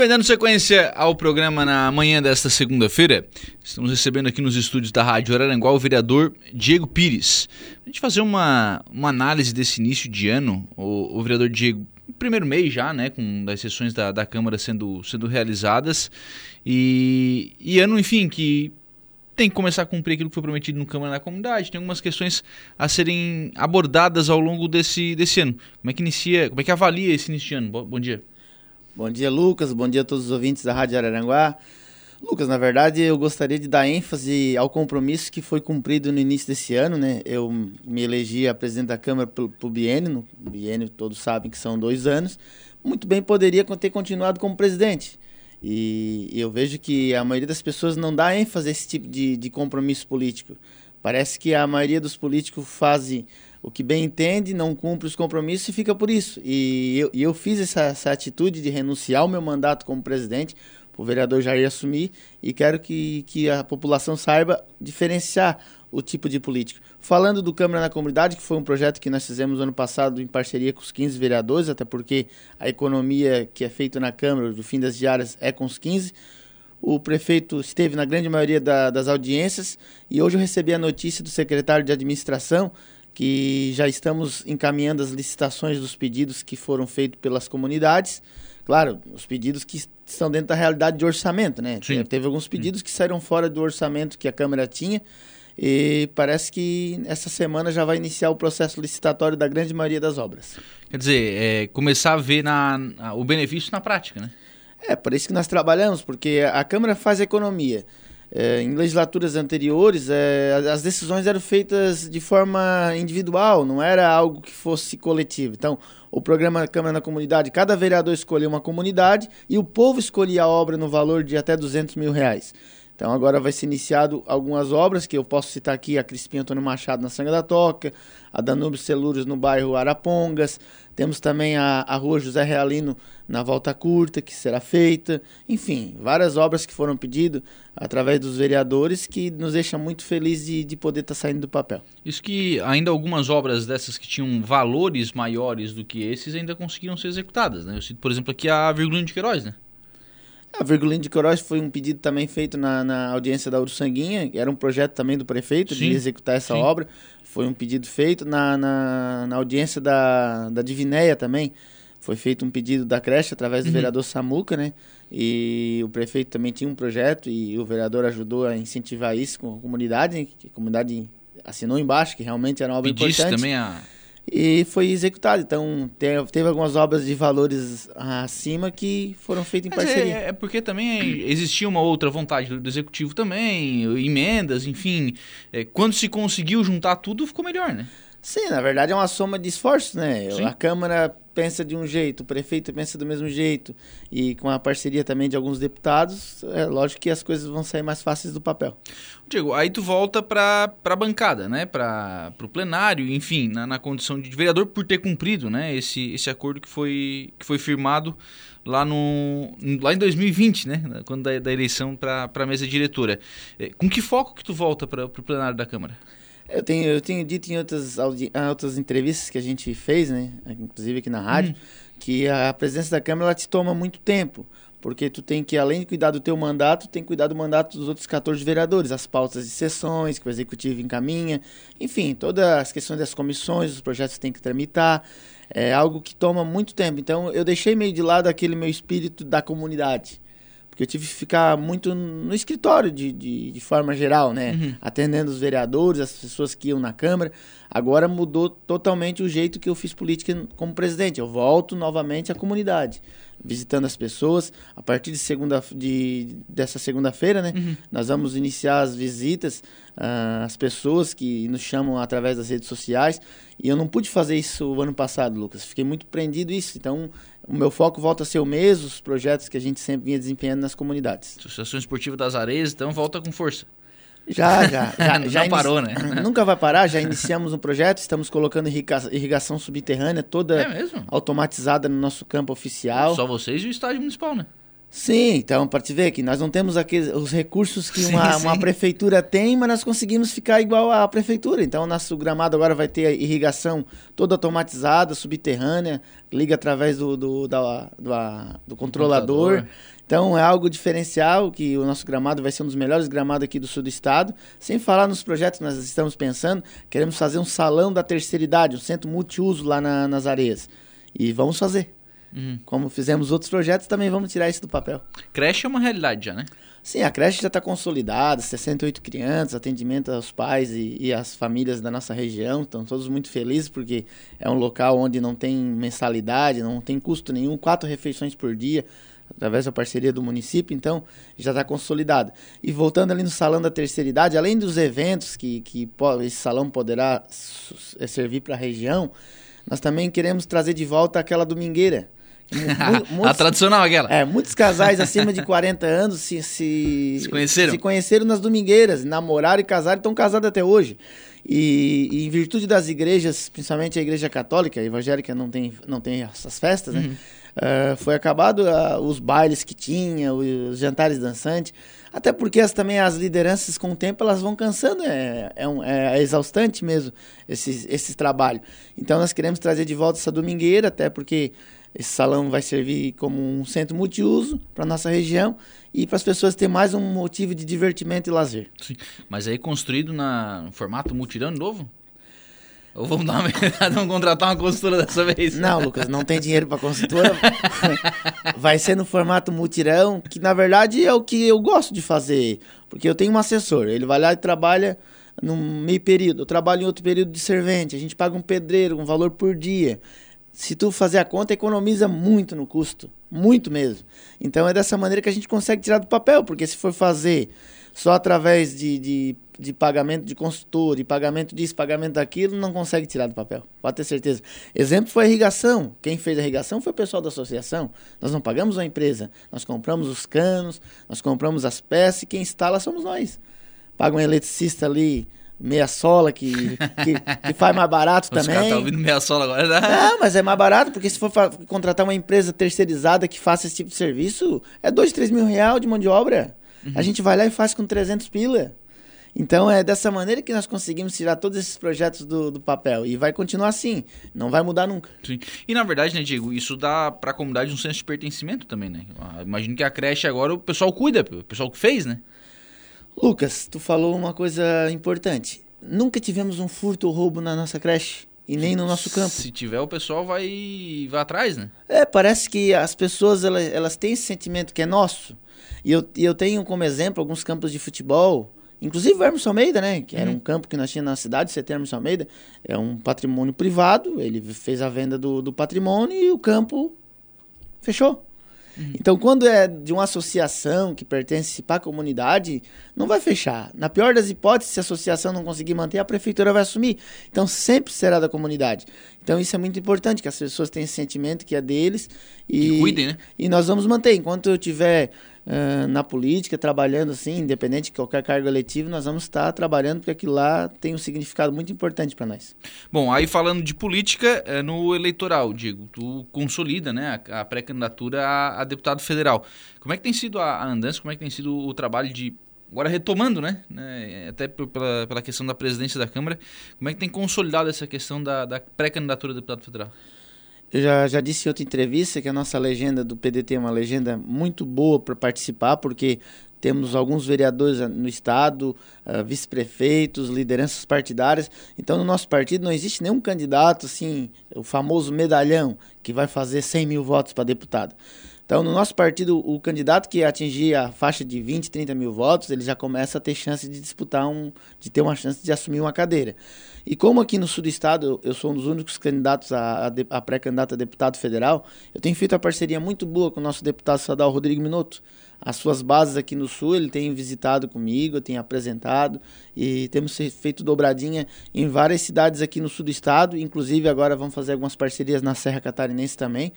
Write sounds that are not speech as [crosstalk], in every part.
bem, dando sequência ao programa na manhã desta segunda-feira, estamos recebendo aqui nos estúdios da Rádio Araranguá o vereador Diego Pires. A gente fazer uma, uma análise desse início de ano, o, o vereador Diego, primeiro mês já, né, com as sessões da, da Câmara sendo, sendo realizadas, e, e ano, enfim, que tem que começar a cumprir aquilo que foi prometido no Câmara da Comunidade, tem algumas questões a serem abordadas ao longo desse, desse ano. Como é que inicia, como é que avalia esse início de ano? Bom, bom dia. Bom dia, Lucas. Bom dia a todos os ouvintes da Rádio Araranguá. Lucas, na verdade, eu gostaria de dar ênfase ao compromisso que foi cumprido no início desse ano, né? Eu me elegi a presidente da Câmara para o biênio, no biênio todos sabem que são dois anos. Muito bem poderia ter continuado como presidente. E eu vejo que a maioria das pessoas não dá ênfase a esse tipo de, de compromisso político. Parece que a maioria dos políticos fazem o que bem entende, não cumpre os compromissos e fica por isso. E eu, e eu fiz essa, essa atitude de renunciar ao meu mandato como presidente, o vereador Jair assumir, e quero que, que a população saiba diferenciar o tipo de político. Falando do Câmara na Comunidade, que foi um projeto que nós fizemos ano passado em parceria com os 15 vereadores, até porque a economia que é feita na Câmara, do fim das diárias, é com os 15. O prefeito esteve na grande maioria da, das audiências e hoje eu recebi a notícia do secretário de administração que já estamos encaminhando as licitações dos pedidos que foram feitos pelas comunidades. Claro, os pedidos que estão dentro da realidade de orçamento, né? Sim. Teve alguns pedidos que saíram fora do orçamento que a Câmara tinha. E parece que essa semana já vai iniciar o processo licitatório da grande maioria das obras. Quer dizer, é, começar a ver na, na, o benefício na prática, né? É, por isso que nós trabalhamos, porque a Câmara faz economia. É, em legislaturas anteriores, é, as decisões eram feitas de forma individual, não era algo que fosse coletivo. Então, o programa Câmara na Comunidade, cada vereador escolhia uma comunidade e o povo escolhia a obra no valor de até 200 mil reais. Então agora vai ser iniciado algumas obras, que eu posso citar aqui a Crispim Antônio Machado na Sanga da Toca, a Danúbio Celures no bairro Arapongas, temos também a, a Rua José Realino na Volta Curta, que será feita. Enfim, várias obras que foram pedidas através dos vereadores que nos deixa muito feliz de, de poder estar tá saindo do papel. Isso que ainda algumas obras dessas que tinham valores maiores do que esses ainda conseguiram ser executadas. Né? Eu cito, por exemplo, aqui a Virgulino de Queiroz, né? A Virgulino de Queiroz foi um pedido também feito na, na audiência da Uruçanguinha, era um projeto também do prefeito sim, de executar essa sim. obra. Foi um pedido feito na, na, na, audiência da, da Divinéia também. Foi feito um pedido da creche através do uhum. vereador Samuca, né? E o prefeito também tinha um projeto e o vereador ajudou a incentivar isso com a comunidade, que a comunidade assinou embaixo, que realmente era uma obra Pedisse importante. também a e foi executado. Então, teve algumas obras de valores acima que foram feitas em Mas é, parceria. É, é, porque também existia uma outra vontade do, executivo também, emendas, enfim. É, quando se conseguiu juntar tudo, ficou melhor, né? Sim, na verdade é uma soma de esforços, né? Sim. A Câmara pensa de um jeito, o prefeito pensa do mesmo jeito, e com a parceria também de alguns deputados, é lógico que as coisas vão sair mais fáceis do papel. Diego, aí tu volta para a bancada, né? Para o plenário, enfim, na, na, condição de vereador, por ter cumprido né? esse, esse acordo que foi, que foi firmado lá, no, lá em 2020, né? Quando da, da eleição para a mesa diretora. É, com que foco que tu volta para o plenário da Câmara? Eu tenho, eu tenho dito em outras, outras entrevistas que a gente fez, né? Inclusive aqui na rádio, hum. que a presença da Câmara te toma muito tempo. Porque tu tem que, além de cuidar do teu mandato, tem que cuidar do mandato dos outros 14 vereadores, as pautas de sessões que o executivo encaminha, enfim, todas as questões das comissões, os projetos que tem que tramitar. É algo que toma muito tempo. Então eu deixei meio de lado aquele meu espírito da comunidade porque eu tive que ficar muito no escritório de, de, de forma geral, né? Uhum. Atendendo os vereadores, as pessoas que iam na Câmara. Agora mudou totalmente o jeito que eu fiz política como presidente. Eu volto novamente à comunidade visitando as pessoas. A partir de segunda, de, dessa segunda-feira, né, uhum. nós vamos iniciar as visitas uh, às pessoas que nos chamam através das redes sociais. E eu não pude fazer isso o ano passado, Lucas. Fiquei muito prendido isso. Então, o meu foco volta a ser o mesmo, os projetos que a gente sempre vinha desempenhando nas comunidades. Associação Esportiva das Areias, então volta com força. Já, já. [laughs] Já, já parou, né? [laughs] Nunca vai parar, já iniciamos um projeto, estamos colocando irrigação subterrânea toda é automatizada no nosso campo oficial. Só vocês e o estádio municipal, né? Sim, então, para te ver que nós não temos aqueles, os recursos que uma, sim, sim. uma prefeitura tem, mas nós conseguimos ficar igual à prefeitura. Então, nosso gramado agora vai ter irrigação toda automatizada, subterrânea, liga através do, do, da, do, do controlador. Então, é algo diferencial que o nosso gramado vai ser um dos melhores gramados aqui do sul do estado. Sem falar nos projetos que nós estamos pensando, queremos fazer um salão da terceira idade, um centro multiuso lá na, nas areias. E vamos fazer. Uhum. Como fizemos outros projetos, também vamos tirar isso do papel. Creche é uma realidade já, né? Sim, a creche já está consolidada, 68 crianças, atendimento aos pais e, e às famílias da nossa região. Estão todos muito felizes porque é um local onde não tem mensalidade, não tem custo nenhum, quatro refeições por dia, através da parceria do município, então já está consolidado. E voltando ali no salão da terceira idade, além dos eventos que, que esse salão poderá servir para a região, nós também queremos trazer de volta aquela domingueira muitos, [laughs] a tradicional aquela. É, muitos casais acima de 40 anos se, se, se conheceram. Se conheceram nas domingueiras, namoraram e casaram e estão casados até hoje. E, e, em virtude das igrejas, principalmente a igreja católica, a evangélica não tem, não tem essas festas, né? Uhum. Uh, foi acabado uh, os bailes que tinha, os jantares dançantes. Até porque as, também as lideranças, com o tempo, elas vão cansando. É, é, um, é exaustante mesmo esse, esse trabalho. Então, nós queremos trazer de volta essa domingueira, até porque esse salão vai servir como um centro multiuso para nossa região e para as pessoas terem mais um motivo de divertimento e lazer. Sim. Mas aí construído na, no formato mutirão novo? Ou vamos dar uma [laughs] vamos contratar uma consultora dessa vez? Não, Lucas, não tem dinheiro para consultora. [laughs] Vai ser no formato mutirão, que na verdade é o que eu gosto de fazer. Porque eu tenho um assessor, ele vai lá e trabalha num meio período, eu trabalho em outro período de servente, a gente paga um pedreiro, um valor por dia se tu fazer a conta, economiza muito no custo. Muito mesmo. Então é dessa maneira que a gente consegue tirar do papel, porque se for fazer só através de, de, de pagamento de consultor, de pagamento disso, pagamento daquilo, não consegue tirar do papel. Pode ter certeza. Exemplo foi a irrigação. Quem fez a irrigação foi o pessoal da associação. Nós não pagamos a empresa. Nós compramos os canos, nós compramos as peças e quem instala somos nós. Paga um eletricista ali meia sola que, que, que, faz mais barato Os também. Os tá ouvindo meia sola agora, né? Não, mas é mais barato, porque se for contratar uma empresa terceirizada que faça esse tipo de serviço, é dois, três mil reais de mão de obra. Uhum. A gente vai lá e faz com 300 pila. Então é dessa maneira que nós conseguimos tirar todos esses projetos do, do papel. E vai continuar assim, não vai mudar nunca. Sim. E na verdade, né, Diego, isso dá para a comunidade um senso de pertencimento também, né? Imagino que a creche agora o pessoal cuida, o pessoal que fez, né? Lucas, tu falou uma coisa importante. Nunca tivemos um furto ou roubo na nossa creche e nem no nosso campo. Se tiver, o pessoal vai, vai atrás, né? É, parece que as pessoas elas, elas têm esse sentimento que é nosso. E eu, eu tenho como exemplo alguns campos de futebol, inclusive o Hermes Almeida, né? Que uhum. era um campo que nós tínhamos na cidade, CT Hermes Almeida. É um patrimônio privado, ele fez a venda do, do patrimônio e o campo fechou. Uhum. Então, quando é de uma associação que pertence para a comunidade, não vai fechar. Na pior das hipóteses, se a associação não conseguir manter, a prefeitura vai assumir. Então, sempre será da comunidade. Então, isso é muito importante, que as pessoas tenham esse sentimento que é deles. E, que cuidem, né? E nós vamos manter. Enquanto eu tiver na política, trabalhando assim, independente de qualquer cargo eletivo, nós vamos estar trabalhando porque aquilo lá tem um significado muito importante para nós. Bom, aí falando de política, é no eleitoral, Diego, tu consolida né, a, a pré-candidatura a, a, deputado federal. Como é que tem sido a, a andança, como é que tem sido o trabalho de agora retomando, né, né até pela, pela questão da presidência da Câmara, como é que tem consolidado essa questão da, da pré-candidatura a deputado federal? Eu já, já disse em outra entrevista que a nossa legenda do PDT é uma legenda muito boa para participar, porque temos alguns vereadores no estado, uh, vice-prefeitos, lideranças partidárias. Então, no nosso partido não existe nenhum candidato, assim, o famoso medalhão, que vai fazer 100 mil votos para deputado. Então, no nosso partido, o candidato que atingir a faixa de 20, 30 mil votos, ele já começa a ter chance de disputar um, de ter uma chance de assumir uma cadeira. E como aqui no sul do estado eu sou um dos únicos candidatos a, a, a pré-candidato a deputado federal, eu tenho feito uma parceria muito boa com o nosso deputado estadual Rodrigo Minuto. As suas bases aqui no sul, ele tem visitado comigo, tenho apresentado e temos feito dobradinha em várias cidades aqui no sul do estado, inclusive agora vamos fazer algumas parcerias na Serra Catarinense também.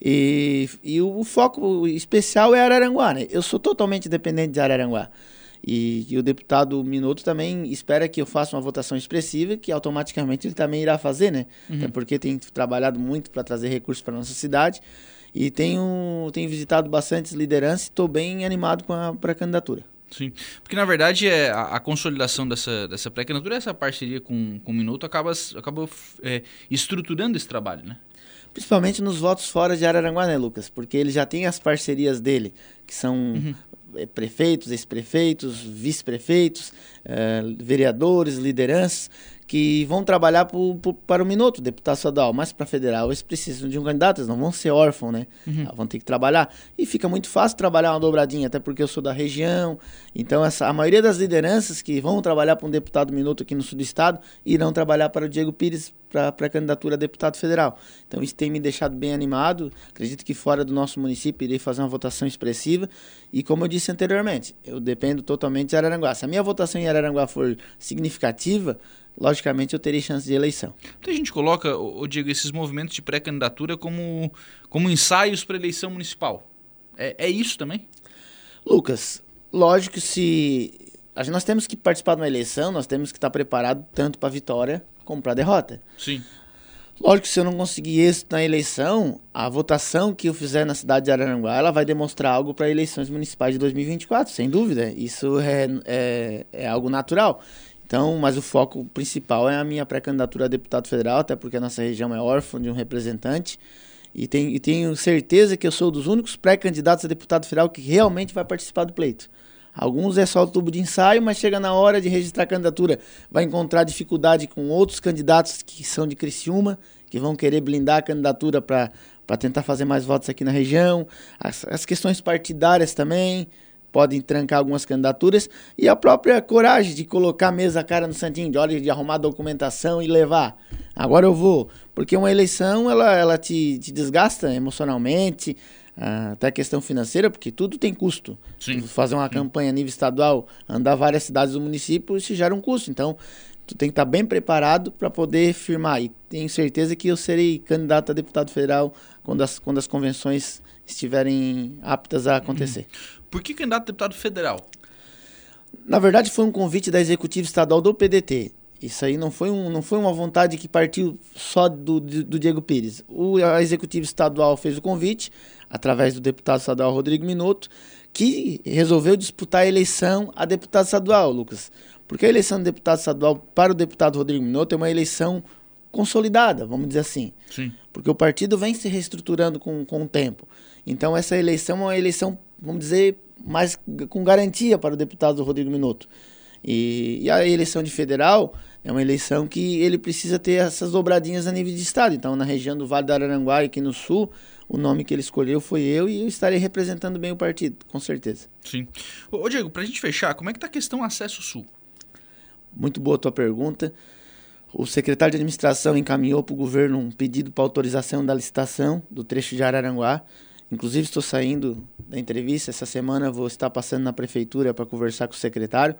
E, e o, foco especial é Araranguá, né? Eu sou totalmente dependente de Araranguá. E, e, o deputado Minuto também espera que eu faça uma votação expressiva, que automaticamente ele também irá fazer, né? Uhum. Até porque tem trabalhado muito para trazer recursos para nossa cidade. E tenho, tenho visitado bastante lideranças e estou bem animado com a pré-candidatura. Sim, porque na verdade é a, a consolidação dessa, dessa pré-candidatura, essa parceria com, com o Minuto acaba, acaba é, estruturando esse trabalho, né? Principalmente nos votos fora de Araranguá, né, Lucas? Porque ele já tem as parcerias dele, que são uhum. É, prefeitos, ex-prefeitos, vice-prefeitos, é, vereadores, lideranças, que vão trabalhar pro, pro, para o minuto, deputado estadual, mas para federal eles precisam de um candidato, eles não vão ser órfãos, né? Uhum. Vão ter que trabalhar. E fica muito fácil trabalhar uma dobradinha, até porque eu sou da região. Então, essa, a maioria das lideranças que vão trabalhar para um deputado minuto aqui no sul do estado irão trabalhar para o Diego Pires para a candidatura a deputado federal. Então, isso tem me deixado bem animado. Acredito que fora do nosso município irei fazer uma votação expressiva. E como eu disse anteriormente, eu dependo totalmente de Araranguá. Se a minha votação em Araranguá for significativa, logicamente eu teria chance de eleição. Então a gente coloca, o Diego, esses movimentos de pré-candidatura como, como ensaios para eleição municipal. É, é isso também? Lucas, lógico que se. Nós temos que participar de uma eleição, nós temos que estar preparado tanto para a vitória como para a derrota. Sim. Lógico que se eu não conseguir êxito na eleição, a votação que eu fizer na cidade de Araranguá, ela vai demonstrar algo para eleições municipais de 2024, sem dúvida. Isso é, é, é algo natural. Então, mas o foco principal é a minha pré-candidatura a deputado federal, até porque a nossa região é órfã de um representante. E, tem, e tenho certeza que eu sou dos únicos pré-candidatos a deputado federal que realmente vai participar do pleito. Alguns é só o tubo de ensaio, mas chega na hora de registrar a candidatura, vai encontrar dificuldade com outros candidatos que são de Criciúma, que vão querer blindar a candidatura para tentar fazer mais votos aqui na região. As, as questões partidárias também podem trancar algumas candidaturas e a própria coragem de colocar a mesa a cara no santinho, de hora de arrumar a documentação e levar. Agora eu vou, porque uma eleição ela, ela te, te desgasta emocionalmente, uh, até a questão financeira, porque tudo tem custo. Sim. Fazer uma Sim. campanha a nível estadual, andar várias cidades do município, isso gera um custo. Então, tu tem que estar bem preparado para poder firmar. E tenho certeza que eu serei candidato a deputado federal quando as, quando as convenções estiverem aptas a acontecer. Uhum. Por que candidato a deputado federal? Na verdade, foi um convite da executiva estadual do PDT. Isso aí não foi, um, não foi uma vontade que partiu só do, do, do Diego Pires. O, a executiva estadual fez o convite, através do deputado estadual Rodrigo Minuto, que resolveu disputar a eleição a deputado estadual, Lucas. Porque a eleição de deputado estadual para o deputado Rodrigo Minuto é uma eleição consolidada, vamos dizer assim. Sim. Porque o partido vem se reestruturando com, com o tempo. Então, essa eleição é uma eleição, vamos dizer, mais com garantia para o deputado Rodrigo Minuto. E, e, a eleição de federal é uma eleição que ele precisa ter essas dobradinhas a nível de estado. Então, na região do Vale do Araranguá e aqui no sul, o nome que ele escolheu foi eu e eu estarei representando bem o partido, com certeza. Sim. Ô, Diego, para a gente fechar, como é que está a questão acesso sul? Muito boa a tua pergunta. O secretário de administração encaminhou para o governo um pedido para autorização da licitação do trecho de Araranguá. Inclusive, estou saindo da entrevista. Essa semana vou estar passando na prefeitura para conversar com o secretário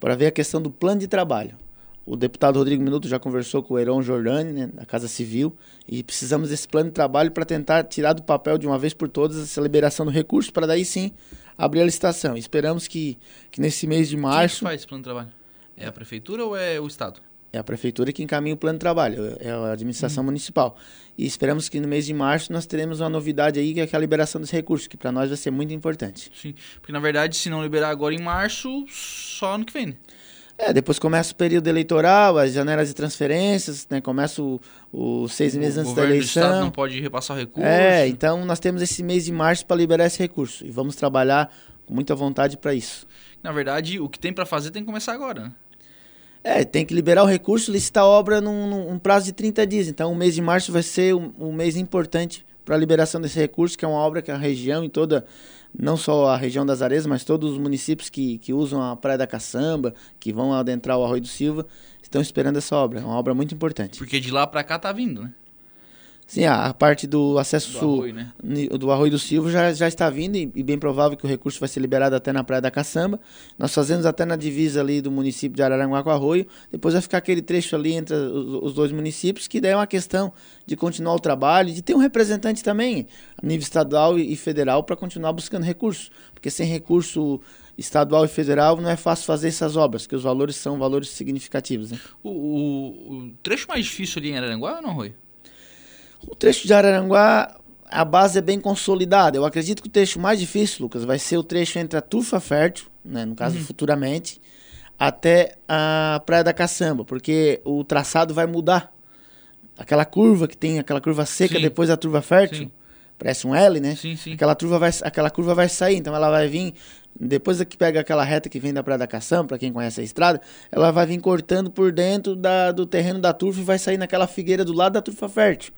para ver a questão do plano de trabalho. O deputado Rodrigo Minuto já conversou com o Heron Jordani, né, da Casa Civil, e precisamos desse plano de trabalho para tentar tirar do papel de uma vez por todas essa liberação do recurso, para daí sim abrir a licitação. Esperamos que, que nesse mês de março. Quem faz esse plano de trabalho? É a prefeitura ou é o Estado? É a prefeitura que encaminha o plano de trabalho, é a administração uhum. municipal. E esperamos que no mês de março nós teremos uma novidade aí, que é a liberação dos recursos, que para nós vai ser muito importante. Sim, porque na verdade, se não liberar agora em março, só ano que vem, né? É, depois começa o período eleitoral, as janelas de transferências, né? Começa os seis meses o antes da eleição. O Estado não pode repassar o recurso. É, então nós temos esse mês de março para liberar esse recurso. E vamos trabalhar com muita vontade para isso. Na verdade, o que tem para fazer tem que começar agora, né? É, tem que liberar o recurso, licitar a obra num, num prazo de 30 dias. Então, o mês de março vai ser um, um mês importante para a liberação desse recurso, que é uma obra que a região em toda, não só a região das Areias, mas todos os municípios que, que usam a Praia da Caçamba, que vão adentrar o Arroio do Silva, estão esperando essa obra. É uma obra muito importante. Porque de lá para cá tá vindo, né? Sim, a, parte do acesso do sul arroio, né? do Arroio do Silva já, já está vindo e, e, bem provável que o recurso vai ser liberado até na Praia da Caçamba. Nós fazemos até na divisa ali do município de Araranguá com Arroio. Depois vai ficar aquele trecho ali entre os, os dois municípios, que daí é uma questão de continuar o trabalho, de ter um representante também a nível estadual e, e federal para continuar buscando recursos. Porque sem recurso estadual e federal não é fácil fazer essas obras, que os valores são valores significativos. Né? O, o, o trecho mais difícil ali em Araranguá ou não, Arroio? O trecho de Araranguá, a base é bem consolidada. Eu acredito que o trecho mais difícil, Lucas, vai ser o trecho entre a Turfa Fértil, né, no caso Uhum. futuramente, até a Praia da Caçamba, porque o traçado vai mudar. Aquela curva que tem, aquela curva seca Sim. depois da turva fértil, Sim. Parece um L, né? Sim, sim. Aquela curva vai, aquela curva vai sair, então ela vai vir depois que pega aquela reta que vem da Praia da Caçamba, para quem conhece a estrada, ela vai vir cortando por dentro da, do terreno da turfa e vai sair naquela figueira do lado da turfa fértil.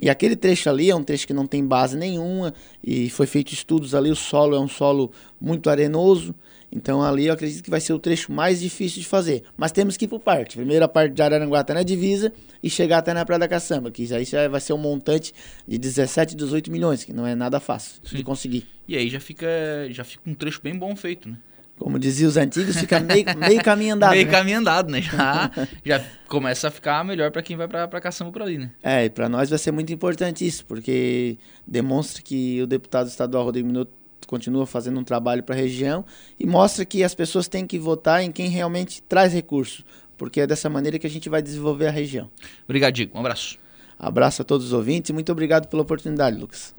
E aquele trecho ali é um trecho que não tem base nenhuma e foi feito estudos ali, o solo é um solo muito arenoso. Então ali eu acredito que vai ser o trecho mais difícil de fazer. Mas temos que ir por parte. Primeiro a parte de Araranguá até na divisa e chegar até na Praia da Caçamba, que aí já vai ser um montante de 17, 18 milhões, que não é nada fácil Sim. de conseguir. E aí já fica, já fica um trecho bem bom feito, né? Como diziam os antigos, fica meio, [laughs] meio caminho andado. Meio né? caminho andado, né? Já, [laughs] já começa a ficar melhor pra quem vai pra caçamba por ali, né? É, e para nós vai ser muito importante isso, porque demonstra que o deputado estadual Rodrigo Minuto continua fazendo um trabalho para a região e mostra que as pessoas têm que votar em quem realmente traz recursos, porque é dessa maneira que a gente vai desenvolver a região. Obrigado, Diego. Um abraço. Abraço a todos os ouvintes e muito obrigado pela oportunidade, Lucas.